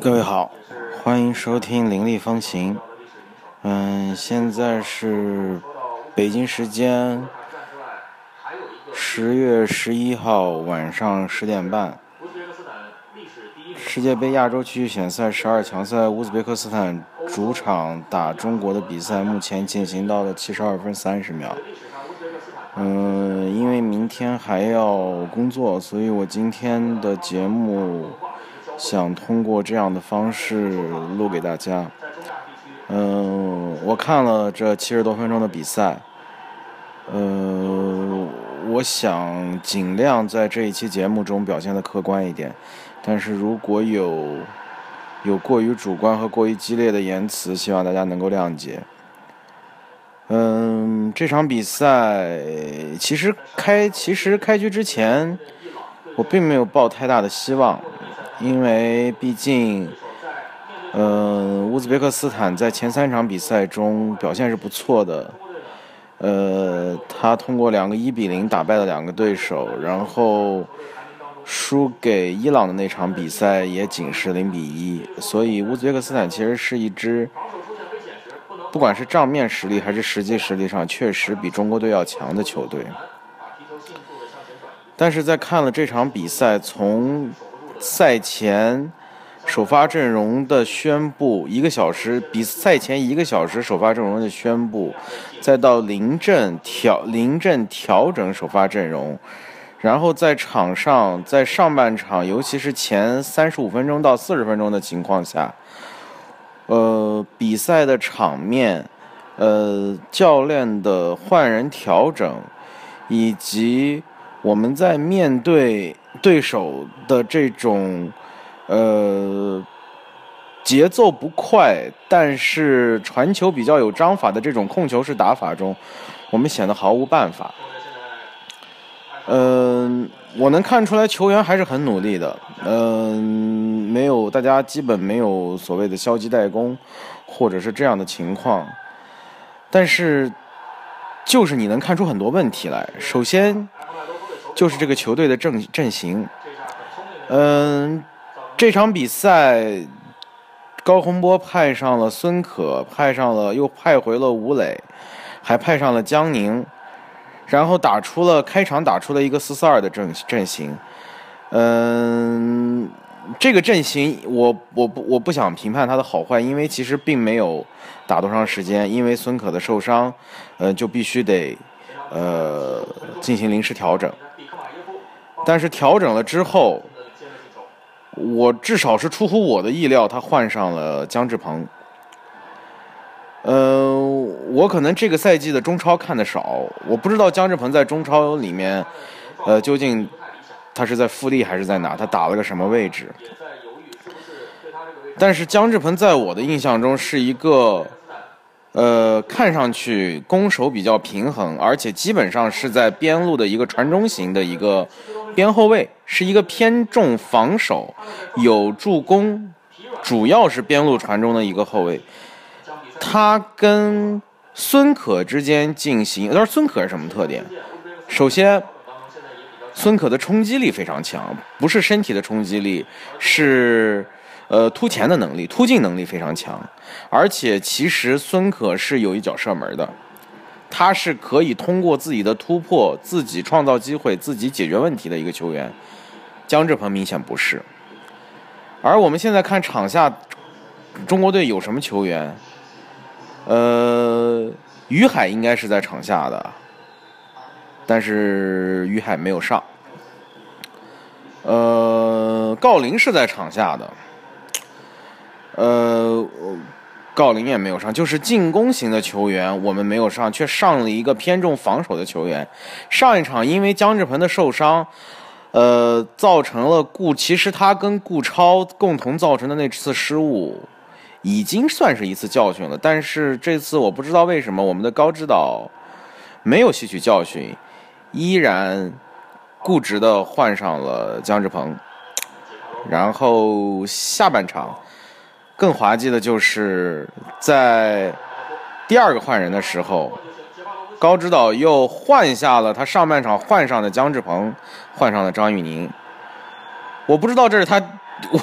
各位好，欢迎收听《凌厉风行》。嗯，现在是北京时间十月十一号晚上十点半。世界杯亚洲区预选赛十二强赛，乌兹别克斯坦主场打中国的比赛目前进行到了七十二分三十秒。嗯，因为明天还要工作，所以我今天的节目。想通过这样的方式录给大家。嗯，我看了这七十多分钟的比赛。嗯，我想尽量在这一期节目中表现的客观一点，但是如果有有过于主观和过于激烈的言辞，希望大家能够谅解。嗯，这场比赛其实开其实开局之前，我并没有抱太大的希望。因为毕竟，呃，乌兹别克斯坦在前三场比赛中表现是不错的，呃，他通过两个一比零打败了两个对手，然后输给伊朗的那场比赛也仅是零比一，所以乌兹别克斯坦其实是一支，不管是账面实力还是实际实力上，确实比中国队要强的球队。但是在看了这场比赛，从赛前首发阵容的宣布，一个小时比赛前一个小时首发阵容的宣布，再到临阵调临阵调整首发阵容，然后在场上在上半场，尤其是前三十五分钟到四十分钟的情况下，呃，比赛的场面，呃，教练的换人调整，以及我们在面对。对手的这种，呃，节奏不快，但是传球比较有章法的这种控球式打法中，我们显得毫无办法。嗯，我能看出来球员还是很努力的。嗯，没有大家基本没有所谓的消极怠工，或者是这样的情况。但是，就是你能看出很多问题来。首先。就是这个球队的阵阵型，嗯，这场比赛，高洪波派上了孙可，派上了又派回了吴磊，还派上了江宁，然后打出了开场打出了一个四四二的阵阵型，嗯，这个阵型我我不我不想评判它的好坏，因为其实并没有打多长时间，因为孙可的受伤，呃，就必须得呃进行临时调整。但是调整了之后，我至少是出乎我的意料，他换上了姜志鹏。嗯，我可能这个赛季的中超看的少，我不知道姜志鹏在中超里面，呃，究竟他是在富力还是在哪？他打了个什么位置？但是姜志鹏在我的印象中是一个。呃，看上去攻守比较平衡，而且基本上是在边路的一个传中型的一个边后卫，是一个偏重防守、有助攻，主要是边路传中的一个后卫。他跟孙可之间进行，但是孙可是什么特点？首先，孙可的冲击力非常强，不是身体的冲击力，是。呃，突前的能力、突进能力非常强，而且其实孙可是有一脚射门的，他是可以通过自己的突破、自己创造机会、自己解决问题的一个球员。姜志鹏明显不是。而我们现在看场下，中国队有什么球员？呃，于海应该是在场下的，但是于海没有上。呃，郜林是在场下的。呃，郜林也没有上，就是进攻型的球员我们没有上，却上了一个偏重防守的球员。上一场因为姜志鹏的受伤，呃，造成了顾，其实他跟顾超共同造成的那次失误，已经算是一次教训了。但是这次我不知道为什么我们的高指导没有吸取教训，依然固执的换上了姜志鹏，然后下半场。更滑稽的就是在第二个换人的时候，高指导又换下了他上半场换上的姜志鹏，换上了张玉宁。我不知道这是他，我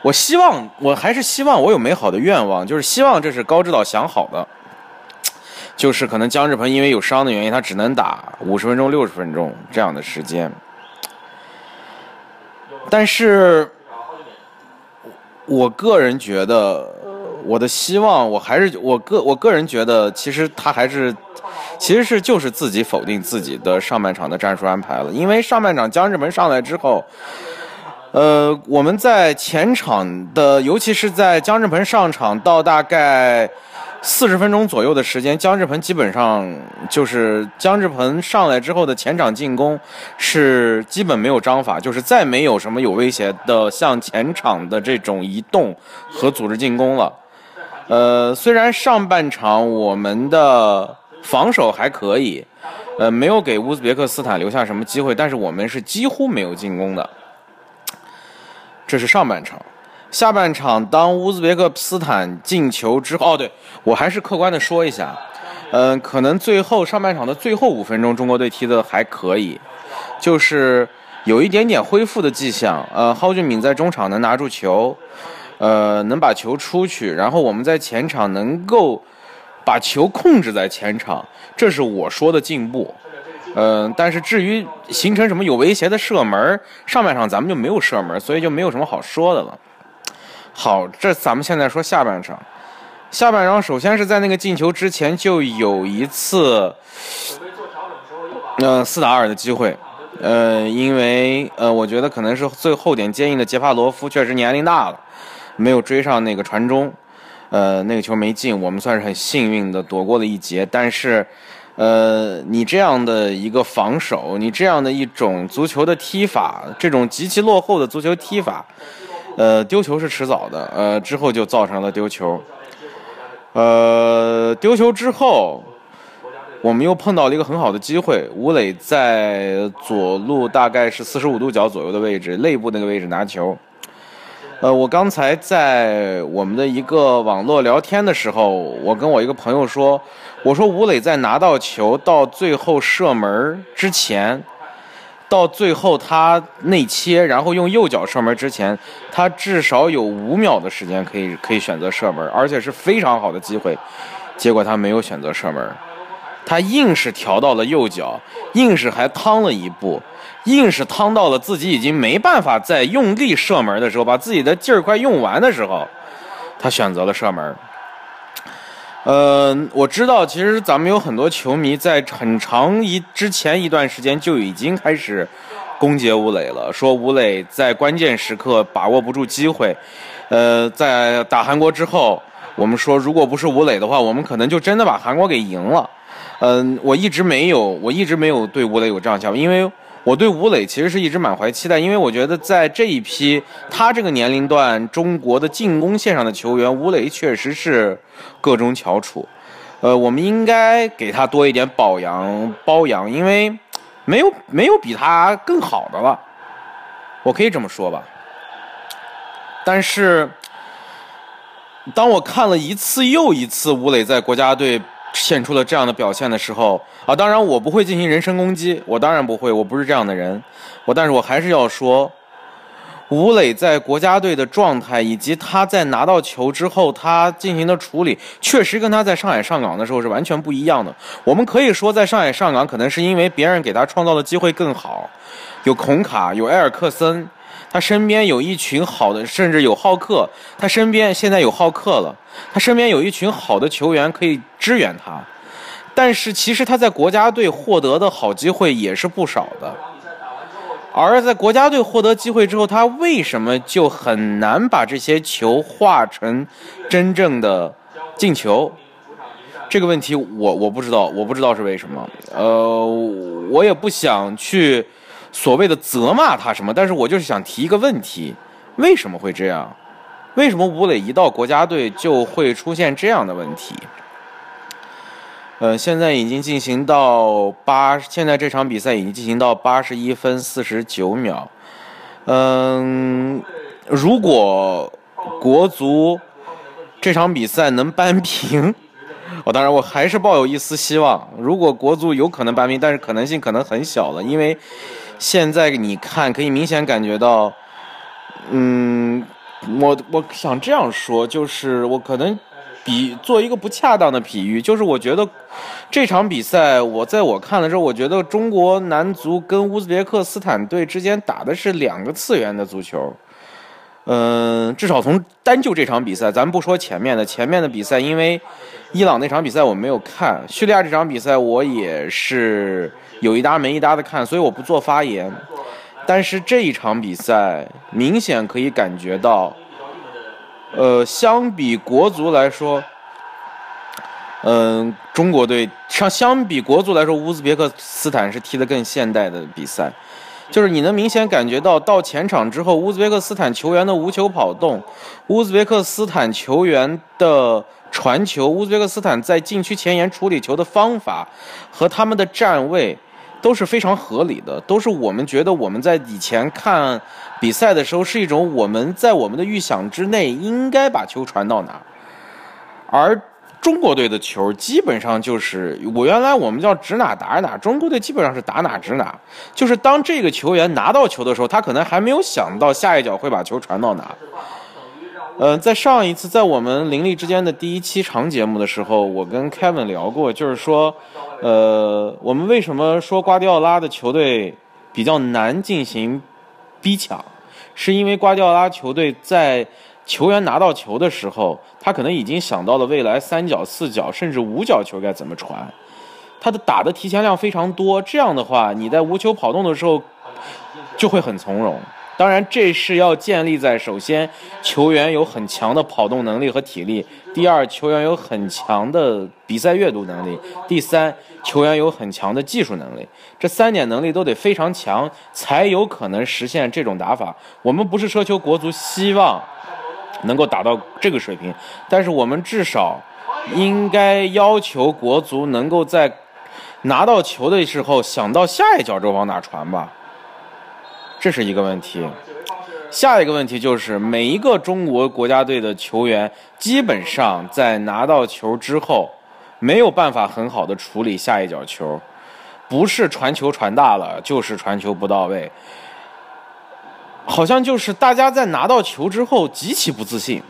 我希望，我还是希望我有美好的愿望，就是希望这是高指导想好的，就是可能姜志鹏因为有伤的原因，他只能打五十分钟、六十分钟这样的时间。但是，我个人觉得，我的希望，我还是我个我个人觉得，其实他还是，其实是就是自己否定自己的上半场的战术安排了，因为上半场姜志鹏上来之后。呃，我们在前场的，尤其是在姜志鹏上场到大概四十分钟左右的时间，姜志鹏基本上就是姜志鹏上来之后的前场进攻是基本没有章法，就是再没有什么有威胁的向前场的这种移动和组织进攻了。呃，虽然上半场我们的防守还可以，呃，没有给乌兹别克斯坦留下什么机会，但是我们是几乎没有进攻的。这是上半场，下半场当乌兹别克斯坦进球之后，哦，对我还是客观的说一下，嗯，可能最后上半场的最后五分钟，中国队踢的还可以，就是有一点点恢复的迹象。呃，蒿俊闵在中场能拿住球，呃，能把球出去，然后我们在前场能够把球控制在前场，这是我说的进步。嗯，但是至于形成什么有威胁的射门，上半场咱们就没有射门，所以就没有什么好说的了。好，这咱们现在说下半场。下半场首先是在那个进球之前就有一次，嗯，四打二的机会。呃，因为呃，我觉得可能是最后点接应的杰帕罗夫确实年龄大了，没有追上那个传中，呃，那个球没进，我们算是很幸运的躲过了一劫，但是。呃，你这样的一个防守，你这样的一种足球的踢法，这种极其落后的足球踢法，呃，丢球是迟早的。呃，之后就造成了丢球。呃，丢球之后，我们又碰到了一个很好的机会，吴磊在左路大概是四十五度角左右的位置，肋部那个位置拿球。呃，我刚才在我们的一个网络聊天的时候，我跟我一个朋友说，我说吴磊在拿到球到最后射门之前，到最后他内切，然后用右脚射门之前，他至少有五秒的时间可以可以选择射门，而且是非常好的机会，结果他没有选择射门，他硬是调到了右脚，硬是还趟了一步。硬是趟到了自己已经没办法再用力射门的时候，把自己的劲儿快用完的时候，他选择了射门。呃，我知道，其实咱们有很多球迷在很长一之前一段时间就已经开始攻击吴磊了，说吴磊在关键时刻把握不住机会。呃，在打韩国之后，我们说如果不是吴磊的话，我们可能就真的把韩国给赢了。嗯，我一直没有，我一直没有对吴磊有这样想法，因为。我对吴磊其实是一直满怀期待，因为我觉得在这一批他这个年龄段中国的进攻线上的球员，吴磊确实是个中翘楚。呃，我们应该给他多一点保养包养，因为没有没有比他更好的了，我可以这么说吧。但是，当我看了一次又一次吴磊在国家队。献出了这样的表现的时候啊，当然我不会进行人身攻击，我当然不会，我不是这样的人。我但是我还是要说，吴磊在国家队的状态，以及他在拿到球之后他进行的处理，确实跟他在上海上港的时候是完全不一样的。我们可以说，在上海上港可能是因为别人给他创造的机会更好，有孔卡，有埃尔克森。他身边有一群好的，甚至有浩克。他身边现在有浩克了，他身边有一群好的球员可以支援他。但是其实他在国家队获得的好机会也是不少的。而在国家队获得机会之后，他为什么就很难把这些球化成真正的进球？这个问题我我不知道，我不知道是为什么。呃，我也不想去。所谓的责骂他什么？但是我就是想提一个问题：为什么会这样？为什么吴磊一到国家队就会出现这样的问题？呃，现在已经进行到八，现在这场比赛已经进行到八十一分四十九秒。嗯，如果国足这场比赛能扳平，我 当然我还是抱有一丝希望。如果国足有可能扳平，但是可能性可能很小了，因为。现在你看，可以明显感觉到，嗯，我我想这样说，就是我可能比做一个不恰当的比喻，就是我觉得这场比赛，我在我看的时候，我觉得中国男足跟乌兹别克斯坦队之间打的是两个次元的足球。嗯，至少从单就这场比赛，咱不说前面的，前面的比赛，因为伊朗那场比赛我没有看，叙利亚这场比赛我也是有一搭没一搭的看，所以我不做发言。但是这一场比赛明显可以感觉到，呃，相比国足来说，嗯，中国队相相比国足来说，乌兹别克斯坦是踢得更现代的比赛。就是你能明显感觉到，到前场之后，乌兹别克斯坦球员的无球跑动，乌兹别克斯坦球员的传球，乌兹别克斯坦在禁区前沿处理球的方法和他们的站位都是非常合理的，都是我们觉得我们在以前看比赛的时候是一种我们在我们的预想之内应该把球传到哪，而。中国队的球基本上就是我原来我们叫指哪打哪，中国队基本上是打哪指哪，就是当这个球员拿到球的时候，他可能还没有想到下一脚会把球传到哪。呃，在上一次在我们林立之间的第一期长节目的时候，我跟 Kevin 聊过，就是说，呃，我们为什么说瓜迪奥拉的球队比较难进行逼抢，是因为瓜迪奥拉球队在。球员拿到球的时候，他可能已经想到了未来三角、四角甚至五角球该怎么传，他的打的提前量非常多。这样的话，你在无球跑动的时候就会很从容。当然，这是要建立在首先球员有很强的跑动能力和体力；第二，球员有很强的比赛阅读能力；第三，球员有很强的技术能力。这三点能力都得非常强，才有可能实现这种打法。我们不是奢求国足希望。能够达到这个水平，但是我们至少应该要求国足能够在拿到球的时候想到下一脚就往哪传吧，这是一个问题。下一个问题就是每一个中国国家队的球员基本上在拿到球之后没有办法很好的处理下一脚球，不是传球传大了，就是传球不到位。好像就是大家在拿到球之后极其不自信，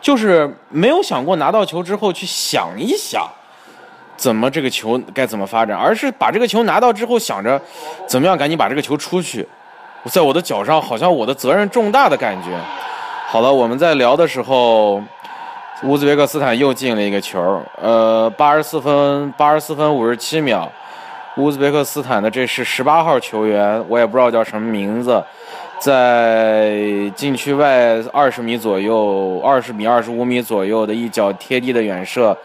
就是没有想过拿到球之后去想一想，怎么这个球该怎么发展，而是把这个球拿到之后想着，怎么样赶紧把这个球出去，在我的脚上好像我的责任重大的感觉。好了，我们在聊的时候，乌兹别克斯坦又进了一个球，呃，八十四分八十四分五十七秒，乌兹别克斯坦的这是十八号球员，我也不知道叫什么名字。在禁区外二十米左右，二十米、二十五米左右的一脚贴地的远射，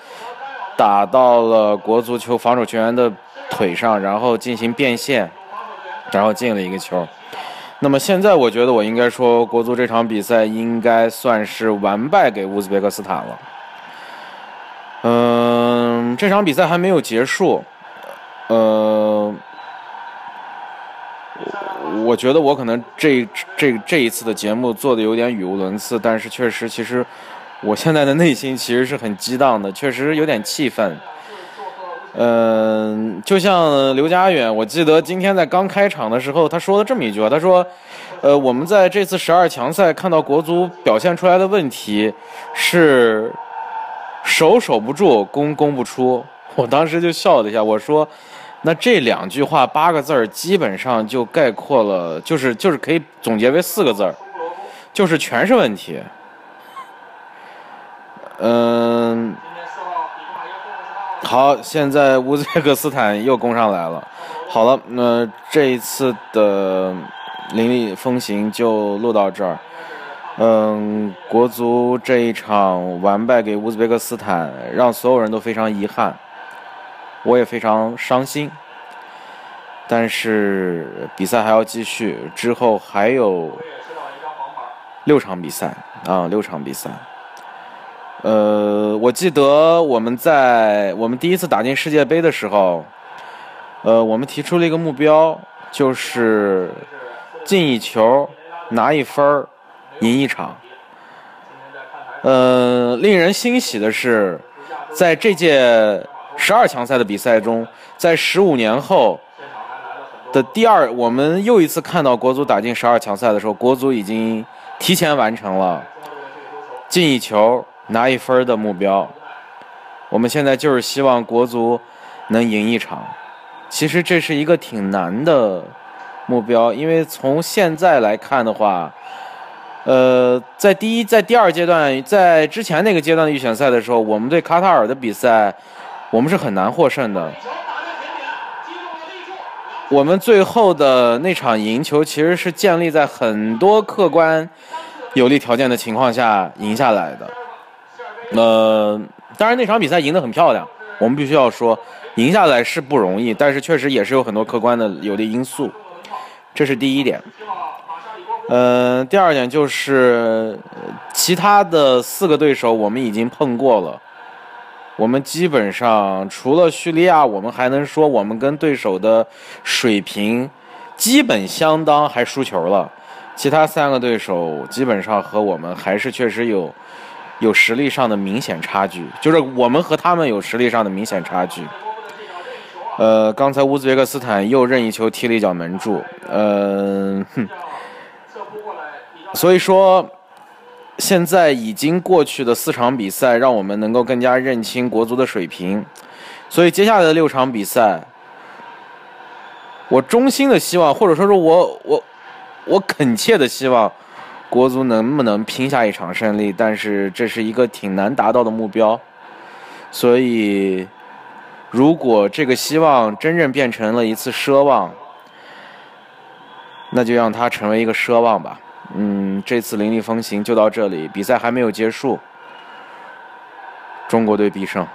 打到了国足球防守球员的腿上，然后进行变线，然后进了一个球。那么现在我觉得我应该说，国足这场比赛应该算是完败给乌兹别克斯坦了。嗯，这场比赛还没有结束，呃。我觉得我可能这这这一次的节目做的有点语无伦次，但是确实，其实我现在的内心其实是很激荡的，确实有点气愤。嗯，就像刘佳远，我记得今天在刚开场的时候，他说了这么一句话，他说：“呃，我们在这次十二强赛看到国足表现出来的问题是守守不住，攻攻不出。”我当时就笑了一下，我说。那这两句话八个字儿，基本上就概括了，就是就是可以总结为四个字儿，就是全是问题。嗯，好，现在乌兹别克斯坦又攻上来了。好了，那这一次的凌厉风行就录到这儿。嗯，国足这一场完败给乌兹别克斯坦，让所有人都非常遗憾。我也非常伤心，但是比赛还要继续，之后还有六场比赛啊，六场比赛。呃，我记得我们在我们第一次打进世界杯的时候，呃，我们提出了一个目标，就是进一球，拿一分，赢一场。呃，令人欣喜的是，在这届。十二强赛的比赛中，在十五年后的第二，我们又一次看到国足打进十二强赛的时候，国足已经提前完成了进一球拿一分的目标。我们现在就是希望国足能赢一场。其实这是一个挺难的目标，因为从现在来看的话，呃，在第一、在第二阶段，在之前那个阶段的预选赛的时候，我们对卡塔尔的比赛，我们是很难获胜的。我们最后的那场赢球，其实是建立在很多客观有利条件的情况下赢下来的。呃，当然那场比赛赢得很漂亮，我们必须要说。赢下来是不容易，但是确实也是有很多客观的有利因素，这是第一点。嗯，第二点就是其他的四个对手我们已经碰过了，我们基本上除了叙利亚，我们还能说我们跟对手的水平基本相当，还输球了。其他三个对手基本上和我们还是确实有有实力上的明显差距，就是我们和他们有实力上的明显差距。呃，刚才乌兹别克斯坦又任意球踢了一脚门柱，呃，哼，所以说，现在已经过去的四场比赛，让我们能够更加认清国足的水平，所以接下来的六场比赛，我衷心的希望，或者说是我我我恳切的希望，国足能不能拼下一场胜利，但是这是一个挺难达到的目标，所以。如果这个希望真正变成了一次奢望，那就让它成为一个奢望吧。嗯，这次凌厉风行就到这里，比赛还没有结束，中国队必胜。